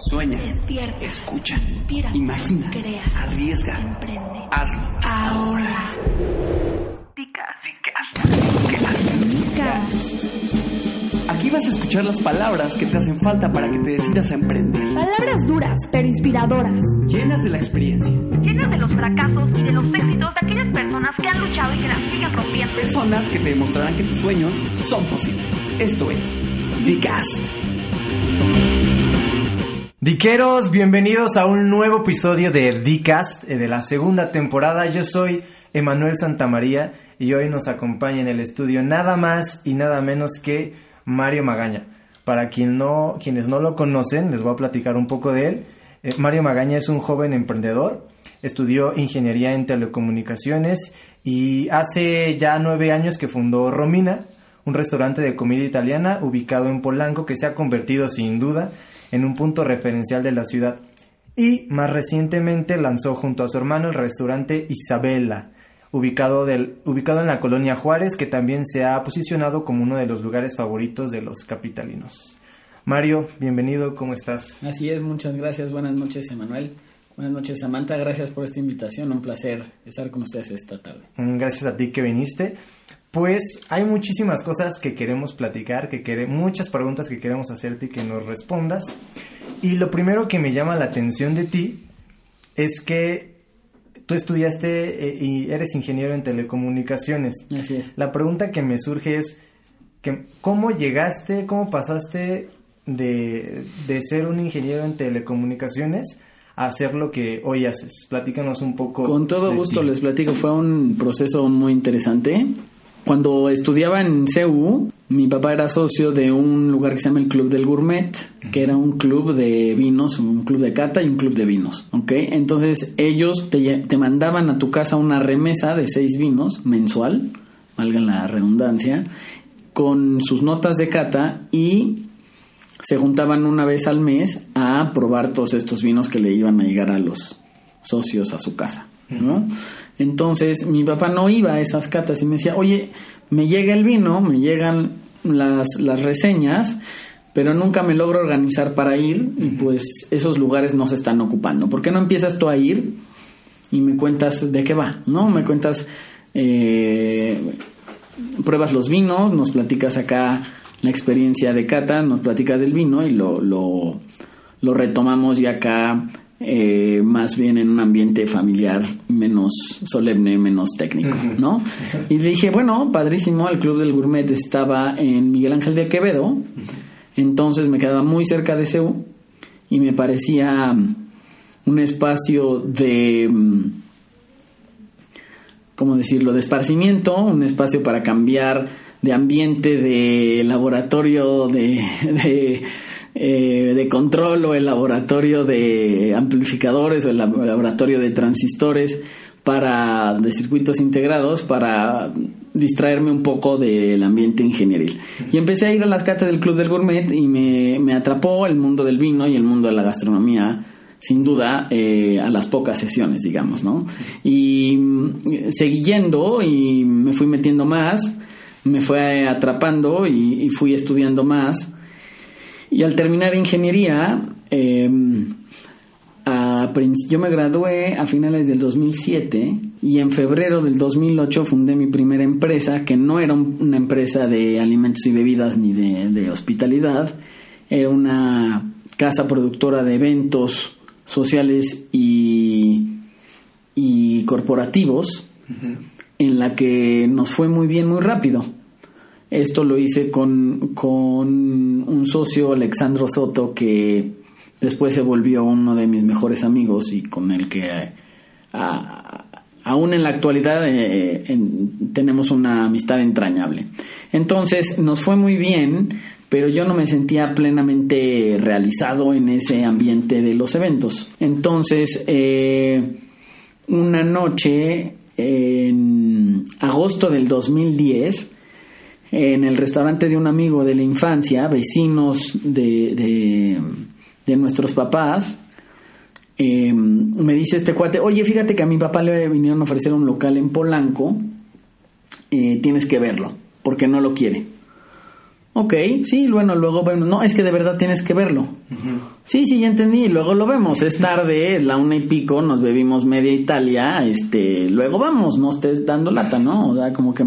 Sueña. Despierta. Escucha. Inspira. Imagina. Crea. Arriesga. Emprende. Hazlo. Ahora. Aquí vas a escuchar las palabras que te hacen falta para que te decidas a emprender. Palabras duras, pero inspiradoras. Llenas de la experiencia. llenas de los fracasos y de los éxitos de aquellas personas que han luchado y que las siguen rompiendo. Personas que te demostrarán que tus sueños son posibles. Esto es Dcast. Diqueros, bienvenidos a un nuevo episodio de Dcast eh, de la segunda temporada. Yo soy Emanuel Santamaría y hoy nos acompaña en el estudio nada más y nada menos que Mario Magaña. Para quien no, quienes no lo conocen, les voy a platicar un poco de él. Eh, Mario Magaña es un joven emprendedor, estudió ingeniería en telecomunicaciones y hace ya nueve años que fundó Romina, un restaurante de comida italiana ubicado en Polanco que se ha convertido sin duda en un punto referencial de la ciudad. Y más recientemente lanzó junto a su hermano el restaurante Isabela, ubicado, del, ubicado en la colonia Juárez, que también se ha posicionado como uno de los lugares favoritos de los capitalinos. Mario, bienvenido, ¿cómo estás? Así es, muchas gracias. Buenas noches, Emanuel. Buenas noches, Samantha. Gracias por esta invitación. Un placer estar con ustedes esta tarde. Mm, Gracias a ti que viniste. Pues hay muchísimas cosas que queremos platicar, que quere- muchas preguntas que queremos hacerte y que nos respondas. Y lo primero que me llama la atención de ti es que tú estudiaste eh, y eres ingeniero en telecomunicaciones. Así es. La pregunta que me surge es que, ¿cómo llegaste, cómo pasaste de, de ser un ingeniero en telecomunicaciones a hacer lo que hoy haces? Platícanos un poco. Con todo gusto ti. les platico. Fue un proceso muy interesante. Cuando estudiaba en CEU, mi papá era socio de un lugar que se llama el Club del Gourmet, que era un club de vinos, un club de cata y un club de vinos, ¿ok? Entonces ellos te, te mandaban a tu casa una remesa de seis vinos mensual, valga la redundancia, con sus notas de cata y se juntaban una vez al mes a probar todos estos vinos que le iban a llegar a los socios a su casa, ¿no? Entonces mi papá no iba a esas catas y me decía, oye, me llega el vino, me llegan las, las reseñas, pero nunca me logro organizar para ir y pues esos lugares no se están ocupando. ¿Por qué no empiezas tú a ir y me cuentas de qué va, ¿no? Me cuentas, eh, pruebas los vinos, nos platicas acá la experiencia de cata, nos platicas del vino y lo, lo, lo retomamos ya acá eh, más bien en un ambiente familiar menos solemne, menos técnico, ¿no? Y le dije, bueno, padrísimo, el Club del Gourmet estaba en Miguel Ángel de Quevedo, entonces me quedaba muy cerca de CEU y me parecía mm, un espacio de... mm, ¿cómo decirlo?, de esparcimiento, un espacio para cambiar de ambiente de laboratorio de, de, eh, de control o el laboratorio de amplificadores o el lab- laboratorio de transistores para de circuitos integrados para distraerme un poco del ambiente ingenieril. Y empecé a ir a las catas del Club del Gourmet y me, me atrapó el mundo del vino y el mundo de la gastronomía sin duda, eh, a las pocas sesiones, digamos, ¿no? Y mm, seguí yendo y me fui metiendo más, me fue atrapando y fui estudiando más. Y al terminar ingeniería, eh, a yo me gradué a finales del 2007 y en febrero del 2008 fundé mi primera empresa, que no era un- una empresa de alimentos y bebidas ni de, de hospitalidad, era una casa productora de eventos sociales y, y corporativos en la que nos fue muy bien muy rápido. Esto lo hice con, con un socio, Alexandro Soto, que después se volvió uno de mis mejores amigos y con el que eh, aún en la actualidad eh, en- tenemos una amistad entrañable. Entonces nos fue muy bien, pero yo no me sentía plenamente realizado en ese ambiente de los eventos. Entonces, eh, una noche en agosto del 2010, en el restaurante de un amigo de la infancia, vecinos de, de, de nuestros papás, eh, me dice este cuate, oye, fíjate que a mi papá le vinieron a ofrecer un local en Polanco, eh, tienes que verlo, porque no lo quiere. Ok, sí, bueno, luego vemos. No, es que de verdad tienes que verlo. Sí, sí, ya entendí. Luego lo vemos. Es tarde, es la una y pico, nos bebimos media Italia. Este, luego vamos, no estés dando lata, ¿no? O sea, como que.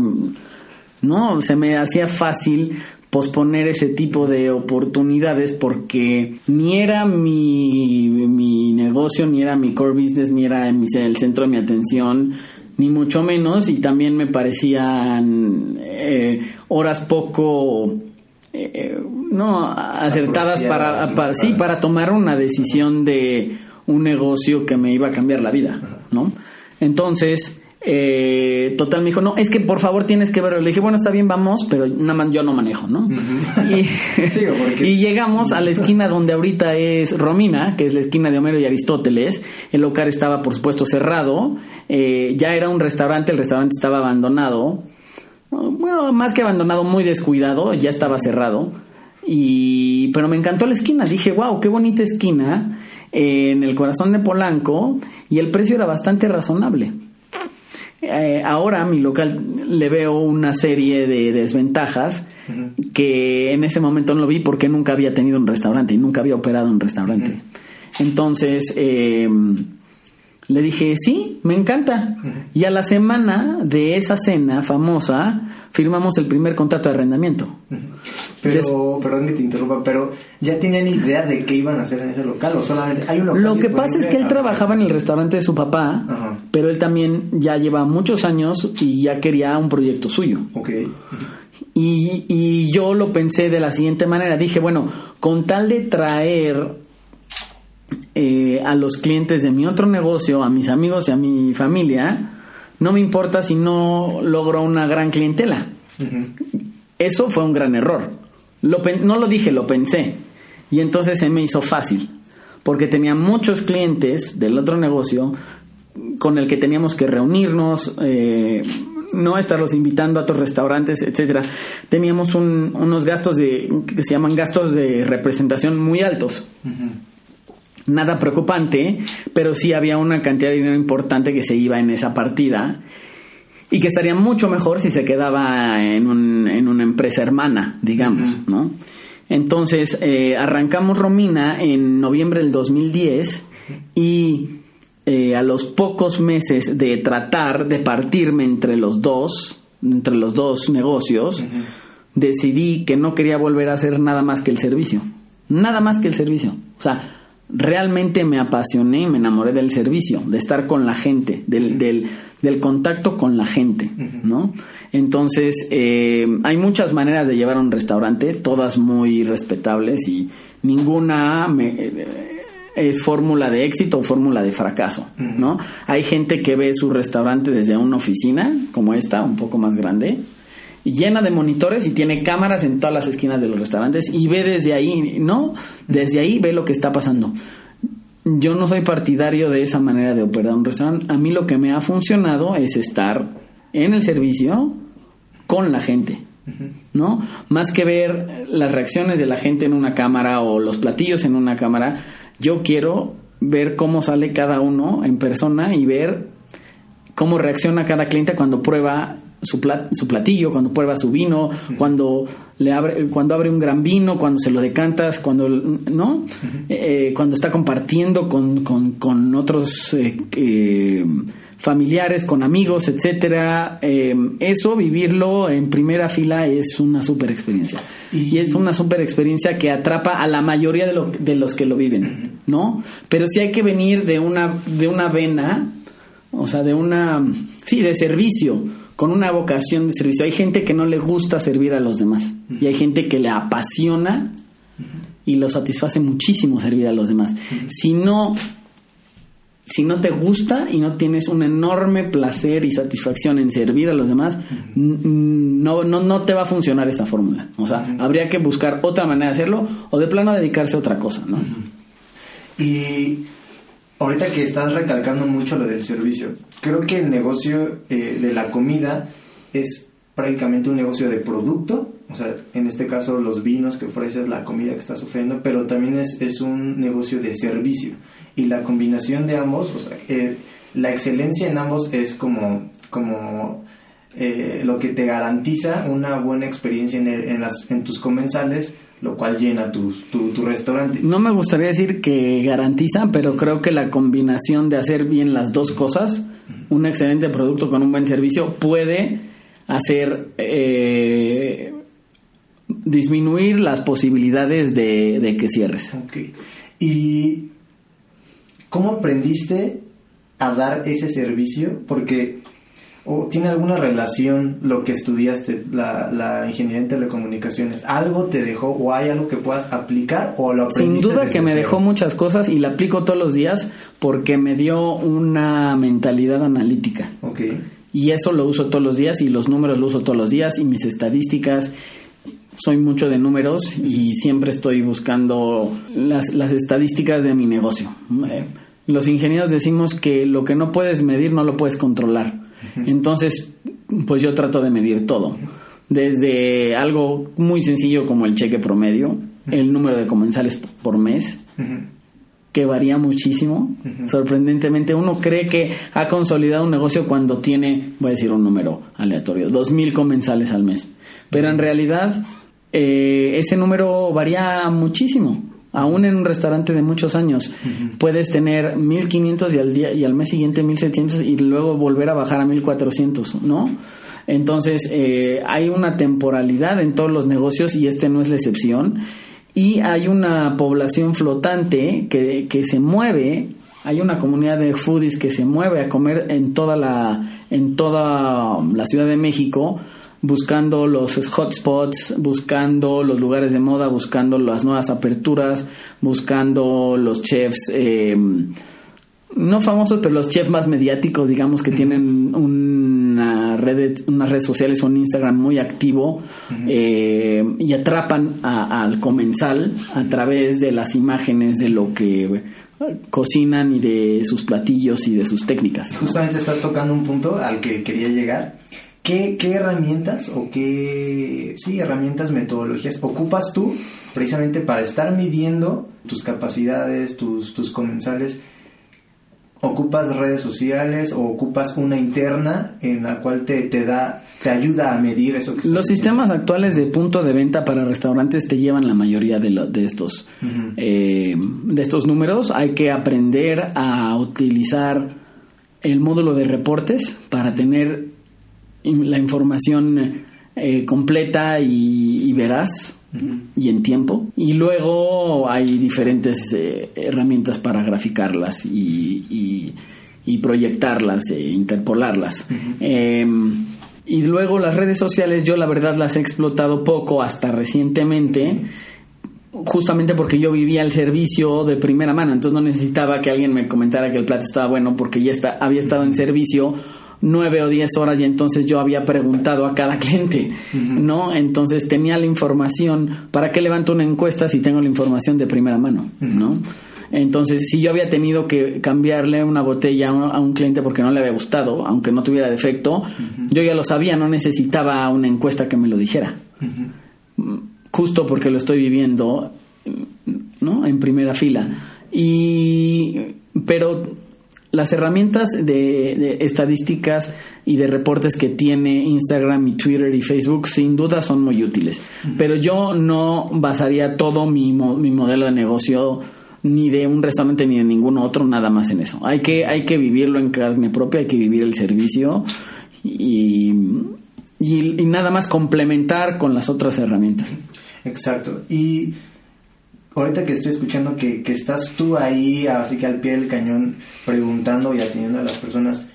No, se me hacía fácil posponer ese tipo de oportunidades porque ni era mi, mi negocio, ni era mi core business, ni era mi- el centro de mi atención, ni mucho menos, y también me parecían eh, horas poco eh, no acertadas para, para ¿no? sí Para- para tomar una decisión de un negocio que me iba a cambiar la vida no entonces eh, total me dijo no es que por favor tienes que verlo le dije bueno está bien vamos pero nada más yo no manejo no y, Sí, porque- y llegamos a la esquina donde ahorita es Romina que es la esquina de Homero y Aristóteles. El local estaba por supuesto cerrado. Eh, ya era un restaurante el restaurante estaba abandonado. Bueno, más que abandonado, muy descuidado, ya estaba cerrado. Y, pero me encantó la esquina. Dije, wow, qué bonita esquina eh, en el corazón de Polanco y el precio era bastante razonable. Eh, ahora a mi local le veo una serie de desventajas que en ese momento no lo vi porque nunca había tenido un restaurante y nunca había operado un restaurante. Entonces, eh, le dije, sí, me encanta. Y a la semana de esa cena famosa, firmamos el primer contrato de arrendamiento. Pero, perdón que te interrumpa, pero ¿ya tenían idea de qué iban a hacer en ese local o solamente hay un local Lo que pasa es que él disponible? trabajaba en el restaurante de su papá, pero él también ya lleva muchos años y ya quería un proyecto suyo. Ok. Y, y yo lo pensé de la siguiente manera. Dije, bueno, con tal de traer eh, a los clientes de mi otro negocio, a mis amigos y a mi familia, no me importa si no logro una gran clientela. Eso fue un gran error. Lo no lo dije, lo pensé. Y entonces se me hizo fácil. Porque tenía muchos clientes del otro negocio con el que teníamos que reunirnos, eh, no estarlos invitando a otros restaurantes, etcétera. Teníamos un- unos gastos de que se llaman gastos de representación muy altos. Nada preocupante, pero sí había una cantidad de dinero importante que se iba en esa partida y que estaría mucho mejor si se quedaba en, un- en una empresa hermana, digamos, ¿no? Entonces, eh, arrancamos Romina en noviembre del 2010 y eh, a los pocos meses de tratar de partirme entre los dos, entre los dos negocios, decidí que no quería volver a hacer nada más que el servicio. Nada más que el servicio. O sea, realmente me apasioné y me enamoré del servicio, de estar con la gente, del, del, del contacto con la gente, ¿no? Entonces, eh, hay muchas maneras de llevar un restaurante, todas muy respetables y ninguna me- eh, es fórmula de éxito o fórmula de fracaso, ¿no? Hay gente que ve su restaurante desde una oficina, como esta, un poco más grande, llena de monitores y tiene cámaras en todas las esquinas de los restaurantes y ve desde ahí, ¿no? Desde ahí ve lo que está pasando. Yo no soy partidario de esa manera de operar un restaurante. A mí lo que me ha funcionado es estar en el servicio con la gente, ¿no? Más que ver las reacciones de la gente en una cámara o los platillos en una cámara, yo quiero ver cómo sale cada uno en persona y ver cómo reacciona cada cliente cuando prueba su, plat- su platillo, cuando prueba su vino, cuando le abre, cuando abre un gran vino, cuando se lo decantas, cuando no, Eh, cuando está compartiendo con, con- con otros eh, eh, familiares, con amigos, etcétera. Eso vivirlo en primera fila es una super experiencia y, es una super experiencia que atrapa a la mayoría de, lo- de los que lo viven, ¿no? Pero sí hay que venir de una de una vena o sea, de una, sí, de servicio, con una vocación de servicio. Hay gente que no le gusta servir a los demás y hay gente que le apasiona y lo satisface muchísimo servir a los demás. Si no, si no te gusta y no tienes un enorme placer y satisfacción en servir a los demás, no, no, no te va a funcionar esa fórmula. O sea, habría que buscar otra manera de hacerlo o de plano dedicarse a otra cosa, ¿no? Y ahorita que estás recalcando mucho lo del servicio, creo que el negocio eh, de la comida es prácticamente un negocio de producto, o sea, en este caso los vinos que ofreces, la comida que estás ofreciendo, pero también es, es un negocio de servicio. Y la combinación de ambos, o sea, eh, la excelencia en ambos es como, como eh, lo que te garantiza una buena experiencia en, en tus comensales, lo cual llena tu, tu, tu restaurante. No me gustaría decir que garantiza, pero creo que la combinación de hacer bien las dos cosas, un excelente producto con un buen servicio, puede hacer eh, disminuir las posibilidades de, de que cierres. Ok. ¿Y cómo aprendiste a dar ese servicio? Porque o tiene alguna relación lo que estudiaste, la, la ingeniería en telecomunicaciones. ¿Algo te dejó o hay algo que puedas aplicar o lo Sin aprendiste duda desde que me cero? dejó muchas cosas y la aplico todos los días porque me dio una mentalidad analítica. Ok. Y eso lo uso todos los días y los números lo uso todos los días y mis estadísticas. Soy mucho de números y siempre estoy buscando las, las estadísticas de mi negocio. Eh, Los ingenieros decimos que lo que no puedes medir no lo puedes controlar. Entonces, pues yo trato de medir todo. Desde algo muy sencillo como el cheque promedio, el número de comensales por mes, que varía muchísimo. Sorprendentemente, uno cree que ha consolidado un negocio cuando tiene, voy a decir un número aleatorio, dos mil comensales al mes. Pero en realidad, eh, ese número varía muchísimo. Aún en un restaurante de muchos años, puedes tener 1500 y al, día, y al mes siguiente 1700 y luego volver a bajar a 1400, ¿no? Entonces, eh, hay una temporalidad en todos los negocios y este no es la excepción. Y hay una población flotante que, que se mueve, hay una comunidad de foodies que se mueve a comer en toda la, en toda la Ciudad de México, buscando los hotspots, buscando los lugares de moda, buscando las nuevas aperturas, buscando los chefs. eh, no famosos, pero los chefs más mediáticos, digamos, que tienen una red, unas redes sociales o un Instagram muy activo eh, y atrapan a- al comensal a través de las imágenes de lo que cocinan y de sus platillos y de sus técnicas. Justamente estás tocando un punto al que quería llegar. ¿Qué, qué herramientas o qué sí, herramientas, metodologías ocupas tú precisamente para estar midiendo tus capacidades, tus, tus comensales? ¿Ocupas redes sociales o ocupas una interna en la cual te, te da, te ayuda a medir eso que Los sistemas actuales de punto de venta para restaurantes te llevan la mayoría de, lo- de estos eh, de estos números. Hay que aprender a utilizar el módulo de reportes para tener la información eh, completa y, y veraz y en tiempo. Y luego hay diferentes eh, herramientas para graficarlas y, y- y proyectarlas e interpolarlas. Eh, y luego las redes sociales yo la verdad las he explotado poco hasta recientemente justamente porque yo vivía el servicio de primera mano, entonces no necesitaba que alguien me comentara que el plato estaba bueno porque ya está, había estado en servicio nueve o diez horas y entonces yo había preguntado a cada cliente, ¿no? Entonces tenía la información, ¿para qué levanto una encuesta si tengo la información de primera mano, ¿no? Entonces, si yo había tenido que cambiarle una botella a un- cliente porque no le había gustado, aunque no tuviera defecto, yo ya lo sabía, no necesitaba una encuesta que me lo dijera justo porque lo estoy viviendo ¿no? en primera fila y pero las herramientas de, de estadísticas y de reportes que tiene Instagram y Twitter y Facebook sin duda son muy útiles pero yo no basaría todo mi, mo- mi modelo de negocio ni de un restaurante ni de ningún otro nada más en eso hay que hay que vivirlo en carne propia hay que vivir el servicio y, y, y nada más complementar con las otras herramientas. Exacto. Y ahorita que estoy escuchando que, que estás tú ahí, así que al pie del cañón, preguntando y atendiendo a las personas,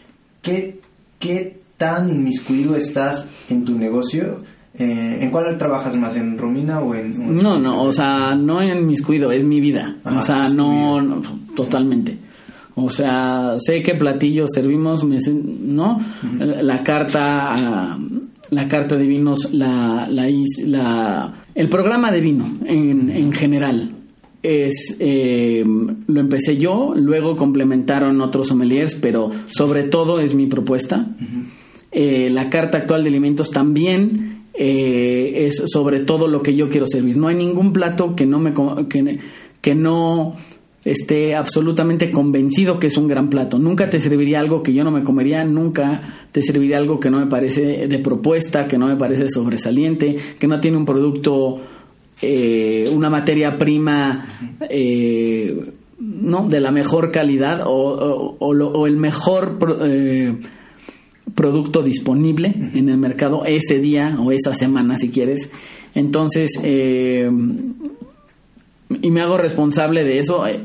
¿qué, qué tan inmiscuido estás en tu negocio? Eh, ¿En cuál trabajas más? ¿En Romina o en.? No, no, o sea, no en mis cuidos, es mi vida. Ajá, o sea, no, no, totalmente. O sea, sé qué platillos servimos, me sé- ¿no? la, la carta, ah, la carta de vinos, la, la- el programa de vino en, en general. Es, eh, lo empecé yo, luego complementaron otros sommeliers, pero sobre todo es mi propuesta. Eh, la carta actual de alimentos también eh, es sobre todo lo que yo quiero servir. No hay ningún plato que no me que no esté absolutamente convencido que es un gran plato. Nunca te serviría algo que yo no me comería, nunca te serviría algo que no me parece de propuesta, que no me parece sobresaliente, que no tiene un producto, eh, una materia prima eh, ¿no? de la mejor calidad o, o- o el mejor pro- eh, producto disponible en el mercado ese día o esa semana si quieres. Entonces, eh, y me hago responsable de eso eh,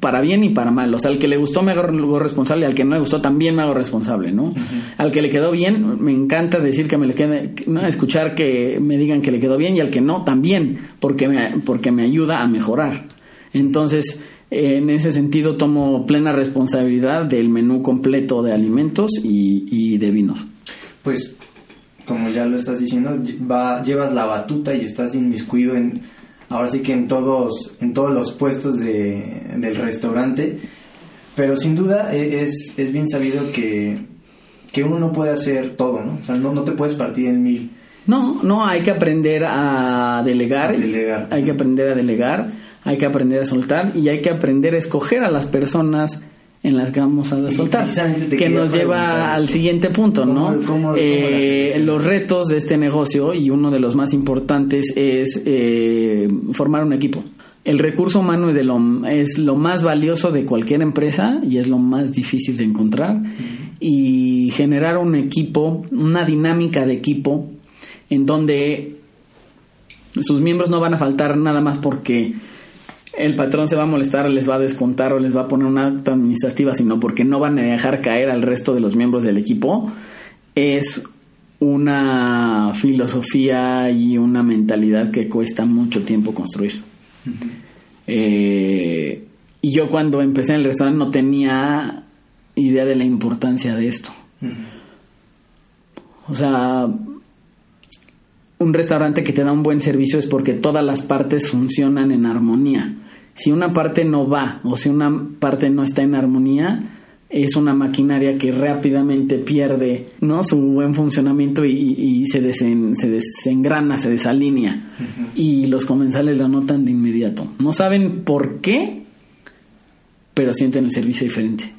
para bien y para mal. O sea, al que le gustó me hago responsable, al que no le gustó también me hago responsable, ¿no? Al que le quedó bien, me encanta decir que me le quede, no, escuchar que me digan que le quedó bien y al que no también, porque me, porque me ayuda a mejorar. Entonces, eh, en ese sentido tomo plena responsabilidad del menú completo de alimentos y, y de vinos. Pues, como ya lo estás diciendo, va, llevas la batuta y estás inmiscuido en, ahora sí que en todos, en todos los puestos de, del restaurante. Pero sin duda e- es, es bien sabido que, que uno no puede hacer todo, ¿no? O sea, no, no te puedes partir en mil. No, no, hay que aprender a delegar, A delegar. hay que aprender a delegar, hay que aprender a soltar y hay que aprender a escoger a las personas en las que vamos a te que nos lleva al siguiente punto, ¿Cómo- ¿no? cómo- cómo Eh, los retos de este negocio y uno de los más importantes es eh, formar un equipo. El recurso humano es, de lo, es lo más valioso de cualquier empresa y es lo más difícil de encontrar. Y generar un equipo, una dinámica de equipo en donde sus miembros no van a faltar nada más porque el patrón se va a molestar, les va a descontar o les va a poner una acta administrativa, sino porque no van a dejar caer al resto de los miembros del equipo, es una filosofía y una mentalidad que cuesta mucho tiempo construir. Eh, y yo cuando empecé en el restaurante no tenía idea de la importancia de esto. O sea, un restaurante que te da un buen servicio es porque todas las partes funcionan en armonía. Si una parte no va o si una parte no está en armonía, es una maquinaria que rápidamente pierde ¿no? su buen funcionamiento y, y- se, desen- se desengrana, se desalinea. Y los comensales lo notan de inmediato. No saben por qué, pero sienten el servicio diferente.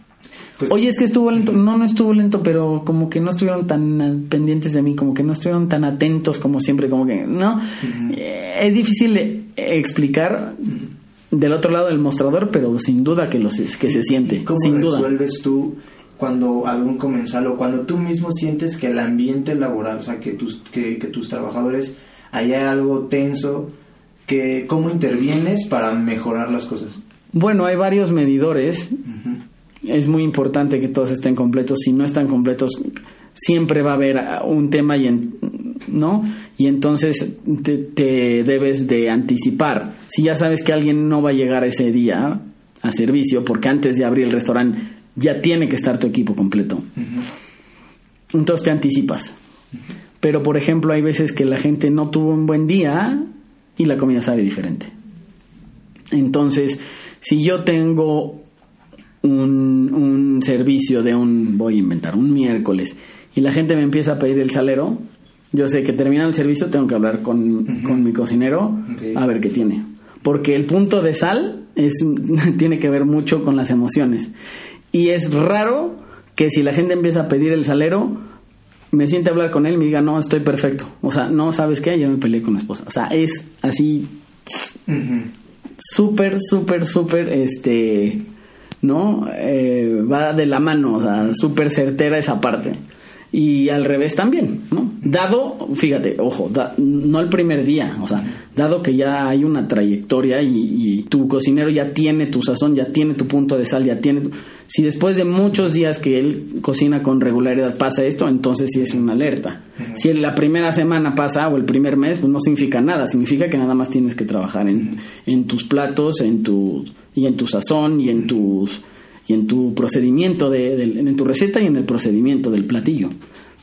Pues- Oye, es que estuvo lento. No, no estuvo lento, pero como que no estuvieron tan pendientes de mí, como que no estuvieron tan atentos como siempre, como que, ¿no? Eh, es difícil explicar del otro lado del mostrador, pero sin duda que, los, que se siente, ¿Cómo sin duda. resuelves tú cuando algún comensal o cuando tú mismo sientes que el ambiente laboral, o sea, que tus, que, que tus trabajadores hay algo tenso, que cómo intervienes para mejorar las cosas? Bueno, hay varios medidores. Es muy importante que todos estén completos. Si no están completos, siempre va a haber un tema y en- ¿no? Y entonces te, te debes de anticipar. Si ya sabes que alguien no va a llegar ese día a servicio, porque antes de abrir el restaurante ya tiene que estar tu equipo completo. Entonces te anticipas. Pero por ejemplo, hay veces que la gente no tuvo un buen día y la comida sabe diferente. Entonces, si yo tengo un, un servicio de un, voy a inventar, un miércoles, y la gente me empieza a pedir el salero, yo sé que terminado el servicio tengo que hablar con, con mi cocinero a ver qué tiene. Porque el punto de sal es, tiene que ver mucho con las emociones. Y es raro que si la gente empieza a pedir el salero, me siente a hablar con él y me diga, no, estoy perfecto. O sea, no, ¿sabes qué? Ayer me peleé con mi esposa. O sea, es así Ujú. súper, súper, súper, este, ¿no? Eh, va de la mano, o sea, súper certera esa parte. Y al revés también, ¿no? Dado, fíjate, ojo, da- no el primer día, o sea, dado que ya hay una trayectoria y, y tu cocinero ya tiene tu sazón, ya tiene tu punto de sal, ya tiene... tu- Si después de muchos días que él cocina con regularidad pasa esto, entonces sí es una alerta. Si en la primera semana pasa o el primer mes, pues no significa nada, significa que nada más tienes que trabajar en, en tus platos, en tu, y en tu sazón y en tus y en tu procedimiento de, en tu receta y en el procedimiento del platillo,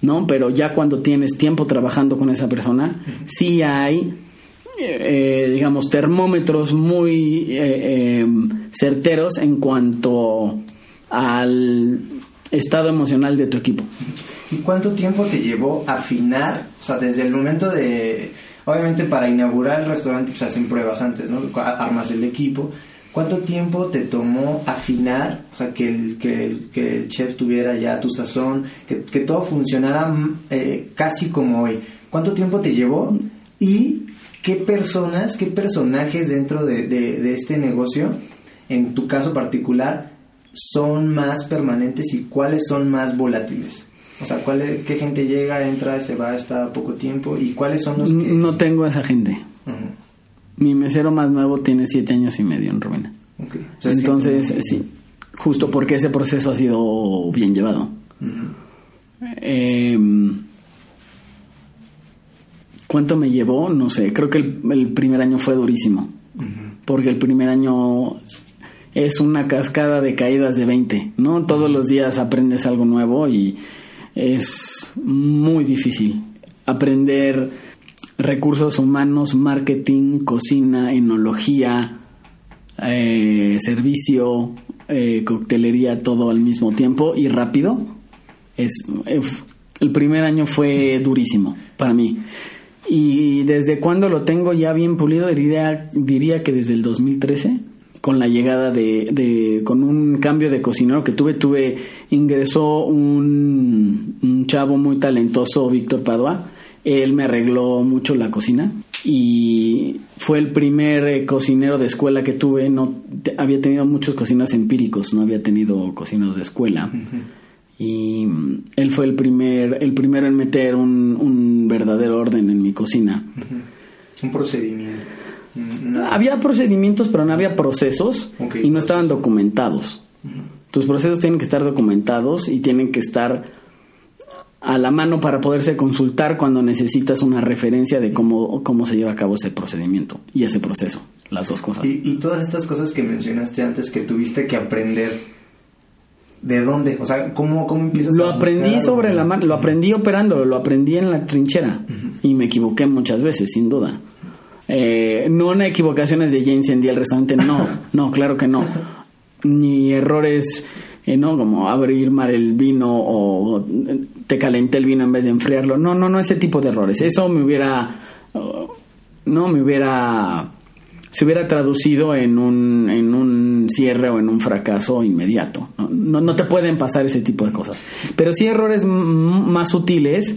¿no? Pero ya cuando tienes tiempo trabajando con esa persona, sí hay, eh, digamos, termómetros muy eh, eh, certeros en cuanto al estado emocional de tu equipo. ¿Y cuánto tiempo te llevó afinar? O sea, desde el momento de... Obviamente para inaugurar el restaurante pues hacen pruebas antes, ¿no? Armas el equipo. ¿cuánto tiempo te tomó afinar? O sea, que el, que el, chef tuviera ya tu sazón, que, que todo funcionara eh, casi como hoy. ¿Cuánto tiempo te llevó? Y qué personas, qué personajes dentro de, de, de este negocio, en tu caso particular, son más permanentes y cuáles son más volátiles. O sea, ¿cuál es- ¿qué gente llega, entra, se va, está poco tiempo? ¿Y cuáles son los que...? No tengo esa gente. Mi mesero más nuevo tiene siete años y medio en Rubén. O sea, Entonces, sí, justo porque ese proceso ha sido bien llevado. Eh, ¿Cuánto me llevó? No sé, creo que el, el primer año fue durísimo. Porque el primer año es una cascada de caídas de 20, ¿no? Todos los días aprendes algo nuevo y es muy difícil aprender recursos humanos, marketing, cocina, enología, eh, servicio, eh, coctelería, todo al mismo tiempo y rápido. Es, eh, el primer año fue durísimo para mí. Y desde cuando lo tengo ya bien pulido, diría, diría que desde el 2013, con la llegada de, de- con un cambio de cocinero que tuve, tuve, ingresó un, un chavo muy talentoso, Víctor Padua. Él me arregló mucho la cocina y fue el primer eh, cocinero de escuela que tuve. No había tenido muchos cocineros empíricos, no había tenido cocineros de escuela y mm, él fue el primer el primero en meter un, un verdadero orden en mi cocina. Un procedimiento. Mm, había procedimientos pero no había procesos y no estaban documentados. Tus procesos tienen que estar documentados y tienen que estar a la mano para poderse consultar cuando necesitas una referencia de cómo, cómo se lleva a cabo ese procedimiento y ese proceso, las dos cosas. Y, y todas estas cosas que mencionaste antes que tuviste que aprender, ¿de dónde? O sea, ¿cómo, cómo empiezas Lo a aprendí sobre la mano, lo aprendí operando, lo aprendí en la trinchera y me equivoqué muchas veces, sin duda. Eh, no en equivocaciones de ya incendié el restaurante, no, no, claro que no. Ni errores, eh, no, como abrir mal el vino o te calenté el vino en vez de enfriarlo. No, no, no, ese tipo de errores. Eso me hubiera, oh, no, me hubiera, se hubiera traducido en un, en un cierre o en un fracaso inmediato. No, no, te pueden pasar ese tipo de cosas. Pero sí errores más sutiles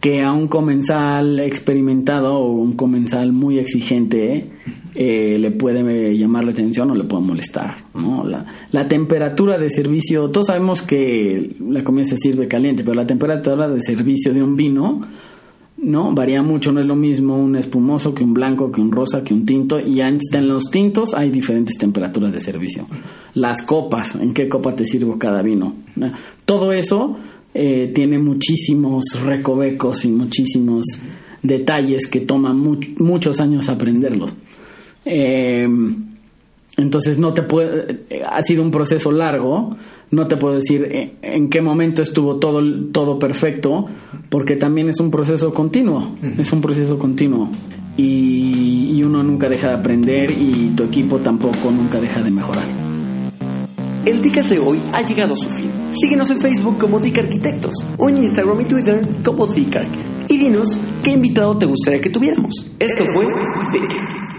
que a un comensal experimentado o un comensal muy exigente eh, le puede llamar la atención o le puede molestar. ¿no? La, la temperatura de servicio, todos sabemos que la comida se sirve caliente, pero la temperatura de servicio de un vino no varía mucho, no es lo mismo un espumoso que un blanco, que un rosa, que un tinto, y en los tintos hay diferentes temperaturas de servicio. Las copas, en qué copa te sirvo cada vino. ¿no? Todo eso eh, tiene muchísimos recovecos y muchísimos detalles que toman much- muchos años aprenderlos. Eh, entonces no te puede, ha sido un proceso largo, no te puedo decir en, en qué momento estuvo todo, todo perfecto, porque también es un proceso continuo, es un proceso continuo. Y, y uno nunca deja de aprender y tu equipo tampoco nunca deja de mejorar. El Dicas de hoy ha llegado a su fin. Síguenos en Facebook como Dic Arquitectos o en Instagram y Twitter como Dicarc. Y dinos qué invitado te gustaría que tuviéramos. Esto fue Dic.